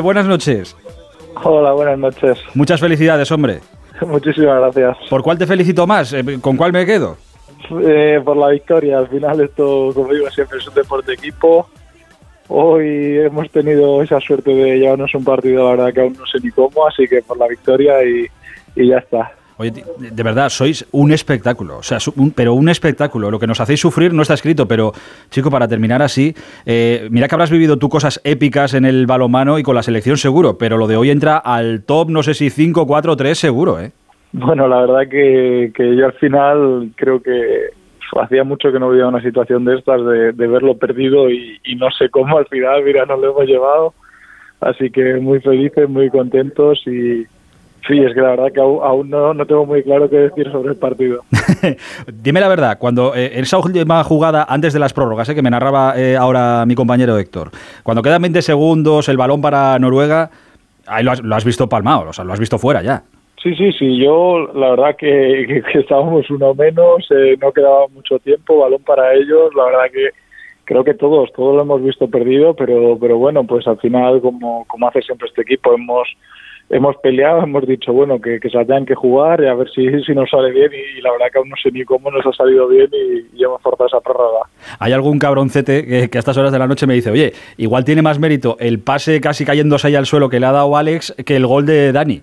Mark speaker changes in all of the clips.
Speaker 1: Buenas noches.
Speaker 2: Hola, buenas noches.
Speaker 1: Muchas felicidades, hombre.
Speaker 2: Muchísimas gracias.
Speaker 1: ¿Por cuál te felicito más? Eh, ¿Con cuál me quedo?
Speaker 2: Eh, por la victoria. Al final esto, como digo siempre, es un deporte equipo. Hoy hemos tenido esa suerte de llevarnos un partido, la verdad que aún no sé ni cómo, así que por la victoria y, y ya está.
Speaker 1: Oye, de verdad, sois un espectáculo, o sea, pero un espectáculo. Lo que nos hacéis sufrir no está escrito, pero, chico, para terminar así, eh, mira que habrás vivido tú cosas épicas en el balomano y con la selección seguro, pero lo de hoy entra al top, no sé si 5, 4, 3 seguro, ¿eh?
Speaker 2: Bueno, la verdad que, que yo al final creo que hacía mucho que no vivía una situación de estas, de, verlo perdido y, y no sé cómo al final, mira, nos lo hemos llevado. Así que muy felices, muy contentos y, Sí, es que la verdad que aún, no, no, tengo muy claro qué decir sobre el partido.
Speaker 1: Dime la verdad, cuando eh, esa última jugada, antes de las prórrogas, eh, que me narraba eh, ahora mi compañero Héctor, cuando quedan 20 segundos, el balón para Noruega, ahí lo has, visto palmado, o sea, lo has visto fuera ya.
Speaker 2: Sí, sí, sí, yo la verdad que, estábamos uno menos, no quedaba mucho tiempo, balón para ellos, la verdad que creo que todos, todos lo hemos visto perdido, pero, pero bueno, pues al final, como, como hace siempre este equipo, hemos hemos peleado, hemos dicho, bueno, que, que se hayan que jugar y a ver si, si nos sale bien y, la verdad que aún no sé ni cómo nos ha salido bien y, hemos forzado esa prórroga.
Speaker 1: Hay algún cabroncete que, que, a estas horas de la noche me dice, oye, igual tiene más mérito el pase casi cayéndose ahí al suelo que le ha dado Alex que el gol de Dani.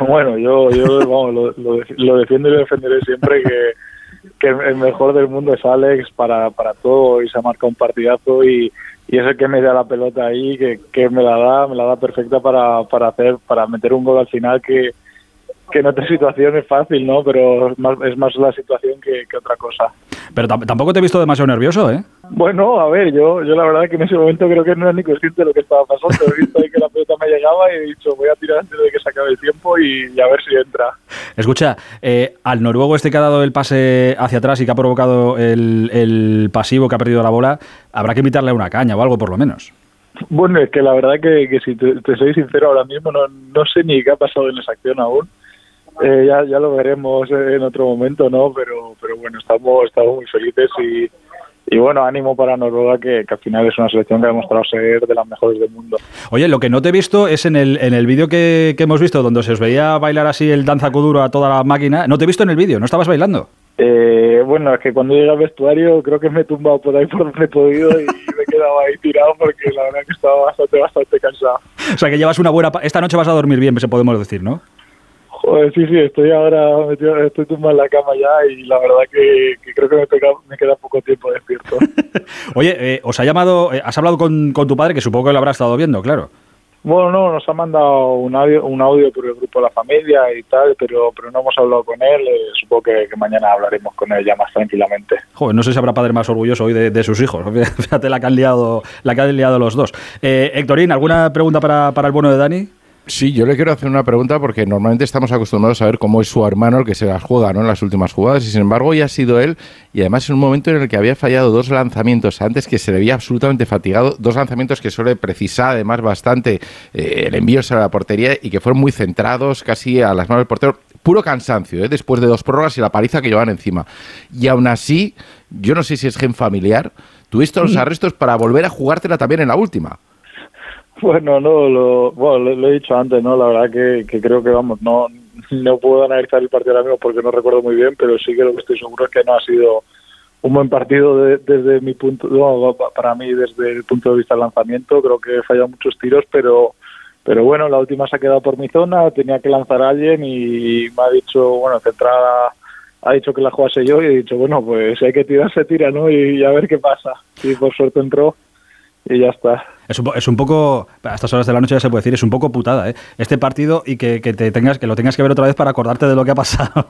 Speaker 2: Bueno, yo, yo vamos, lo, defiendo y lo defenderé siempre que, que el mejor del mundo es Alex para, para todo y se ha marcado un partidazo y y es el que me da la pelota ahí, que, que me la da, me la da perfecta para, para hacer, para meter un gol al final que, que en otra situación es fácil, ¿no? Pero es más, es más la situación que, otra cosa.
Speaker 1: Pero tampoco te he visto demasiado nervioso, ¿eh?
Speaker 2: Bueno, a ver, yo, yo la verdad que en ese momento creo que no era ni consciente de lo que estaba pasando. He visto ahí que la pelota me llegaba y he dicho, voy a tirar antes de que se acabe el tiempo y, a ver si entra.
Speaker 1: Escucha, eh, al noruego este que ha dado el pase hacia atrás y que ha provocado el, pasivo que ha perdido la bola, habrá que invitarle a una caña o algo por lo menos.
Speaker 2: Bueno, es que la verdad que, si te, te, soy sincero ahora mismo no, no sé ni qué ha pasado en esa acción aún. Eh, ya, ya lo veremos en otro momento, ¿no? Pero, pero bueno, estamos, estamos muy felices y, y bueno, ánimo para Noruega, que, al final es una selección que ha demostrado ser de las mejores del mundo.
Speaker 1: Oye, lo que no te he visto es en el, en el vídeo que, hemos visto, donde se os veía bailar así el danza duro a toda la máquina. No te he visto en el vídeo, ¿no estabas bailando?
Speaker 2: Eh, bueno, es que cuando llegué al vestuario creo que me he tumbado por ahí por donde he podido y me he quedado ahí tirado porque la verdad que estaba bastante, bastante cansado.
Speaker 1: O sea que llevas una buena... Esta noche vas a dormir bien, se podemos decir, ¿no?
Speaker 2: Joder, sí, sí, estoy ahora metido, estoy tumbado en la cama ya y la verdad que, creo que me, queda poco tiempo despierto.
Speaker 1: Oye, eh, ¿os ha llamado, eh, has hablado con, tu padre, que supongo que lo habrá estado viendo, claro?
Speaker 2: Bueno, no, nos ha mandado un audio, un audio por el grupo de la familia y tal, pero, pero no hemos hablado con él. Eh, supongo que, mañana hablaremos con él ya más tranquilamente.
Speaker 1: Joder, no sé si habrá padre más orgulloso hoy de, sus hijos. Fíjate la que han liado, la que han liado los dos. Eh, Héctorín, ¿alguna pregunta para, para el bueno de Dani?
Speaker 3: Sí, yo le quiero hacer una pregunta porque normalmente estamos acostumbrados a ver cómo es su hermano el que se las juega ¿no? en las últimas jugadas y sin embargo hoy ha sido él y además en un momento en el que había fallado dos lanzamientos antes que se le veía absolutamente fatigado, dos lanzamientos que suele precisar además bastante eh, el envío a la portería y que fueron muy centrados casi a las manos del portero. Puro cansancio, ¿eh? después de dos prórrogas y la paliza que llevaban encima. Y aún así, yo no sé si es gen familiar, tuviste los arrestos para volver a jugártela también en la última.
Speaker 2: Bueno, no, lo, bueno, lo, he dicho antes, ¿no? La verdad que, que, creo que, vamos, no, no puedo analizar el partido ahora mismo porque no recuerdo muy bien, pero sí que lo que estoy seguro es que no ha sido un buen partido desde mi punto, no, para mí desde el punto de vista del lanzamiento, creo que he fallado muchos tiros, pero pero bueno, la última se ha quedado por mi zona, tenía que lanzar a alguien y me ha dicho, bueno, centrada ha dicho que la jugase yo y he dicho, bueno, pues si hay que tirar, se tira, ¿no? Y, a ver qué pasa. Y por suerte entró y ya está.
Speaker 1: Es un, es un, poco, a estas horas de la noche ya se puede decir, es un poco putada, ¿eh? Este partido y que, te tengas, que lo tengas que ver otra vez para acordarte de lo que ha pasado.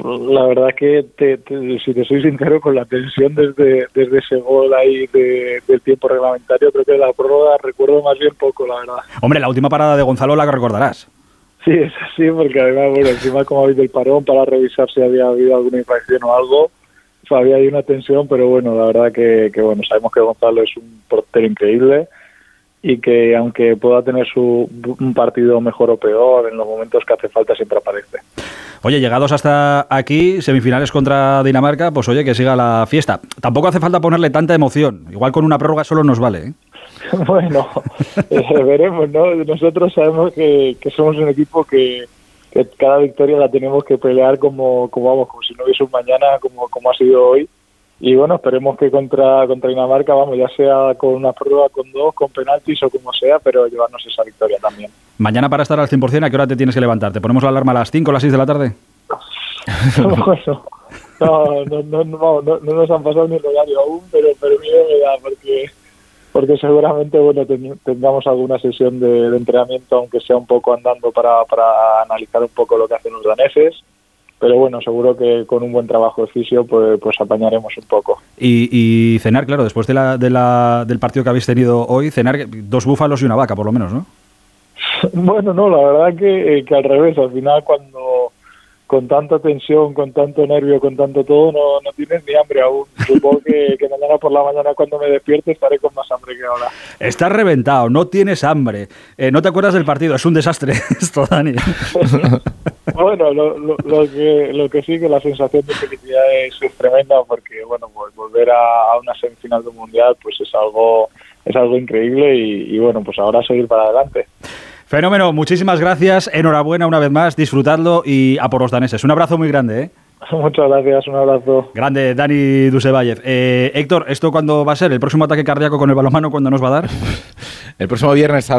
Speaker 2: La verdad que, si te soy sincero, con la tensión desde, desde ese gol ahí del tiempo reglamentario, creo que la prórroga recuerdo más bien poco, la verdad.
Speaker 1: Hombre, la última parada de Gonzalo la que recordarás.
Speaker 2: Sí, es así, porque además, bueno, encima como habéis del parón para revisar si había habido alguna infracción o algo, había ahí una tensión, pero bueno, la verdad que, bueno, sabemos que Gonzalo es un portero increíble y que aunque pueda tener su, un partido mejor o peor, en los momentos que hace falta siempre aparece.
Speaker 1: Oye, llegados hasta aquí, semifinales contra Dinamarca, pues oye, que siga la fiesta. Tampoco hace falta ponerle tanta emoción. Igual con una prórroga solo nos vale. ¿eh?
Speaker 2: bueno, eh, veremos, ¿no? Nosotros sabemos que, somos un equipo que, cada victoria la tenemos que pelear como, como vamos, como si no hubiese un mañana, como, como ha sido hoy. Y bueno, esperemos que contra, contra Dinamarca, vamos, ya sea con una prueba, con dos, con penaltis o como sea, pero llevarnos esa victoria también.
Speaker 1: Mañana para estar al 100%, ¿a qué hora te tienes que levantar? ¿Te ponemos la alarma a las 5 o las 6 de la tarde?
Speaker 2: no, no, no, no, no, nos han pasado ni el horario aún, pero, pero miedo me da porque porque seguramente bueno tengamos alguna sesión de, entrenamiento aunque sea un poco andando para, para analizar un poco lo que hacen los daneses pero bueno, seguro que con un buen trabajo de fisio pues, pues apañaremos un poco.
Speaker 1: Y, y cenar, claro, después de la, de la, del partido que habéis tenido hoy, cenar dos búfalos y una vaca, por lo menos, ¿no?
Speaker 2: bueno, no, la verdad que, que al revés, al final cuando con tanta tensión, con tanto nervio, con tanto todo, no, no tienes ni hambre aún. Supongo que, mañana por la mañana cuando me despierte estaré con más hambre que ahora.
Speaker 1: Estás reventado, no tienes hambre. Eh, no te acuerdas del partido, es un desastre esto, Dani.
Speaker 2: bueno, lo, lo, que, lo que sí que la sensación de felicidad es, tremenda porque, bueno, pues volver a, a, una semifinal del Mundial pues es algo, es algo increíble y, y bueno, pues ahora seguir para adelante.
Speaker 1: Fenómeno, muchísimas gracias, enhorabuena una vez más, disfrutadlo y a por los daneses. Un abrazo muy grande. ¿eh?
Speaker 2: Muchas gracias, un abrazo.
Speaker 1: Grande, Dani Dusevayev. Eh, Héctor, ¿esto cuándo va a ser? ¿El próximo ataque cardíaco con el balomano cuándo nos va a dar?
Speaker 3: el próximo viernes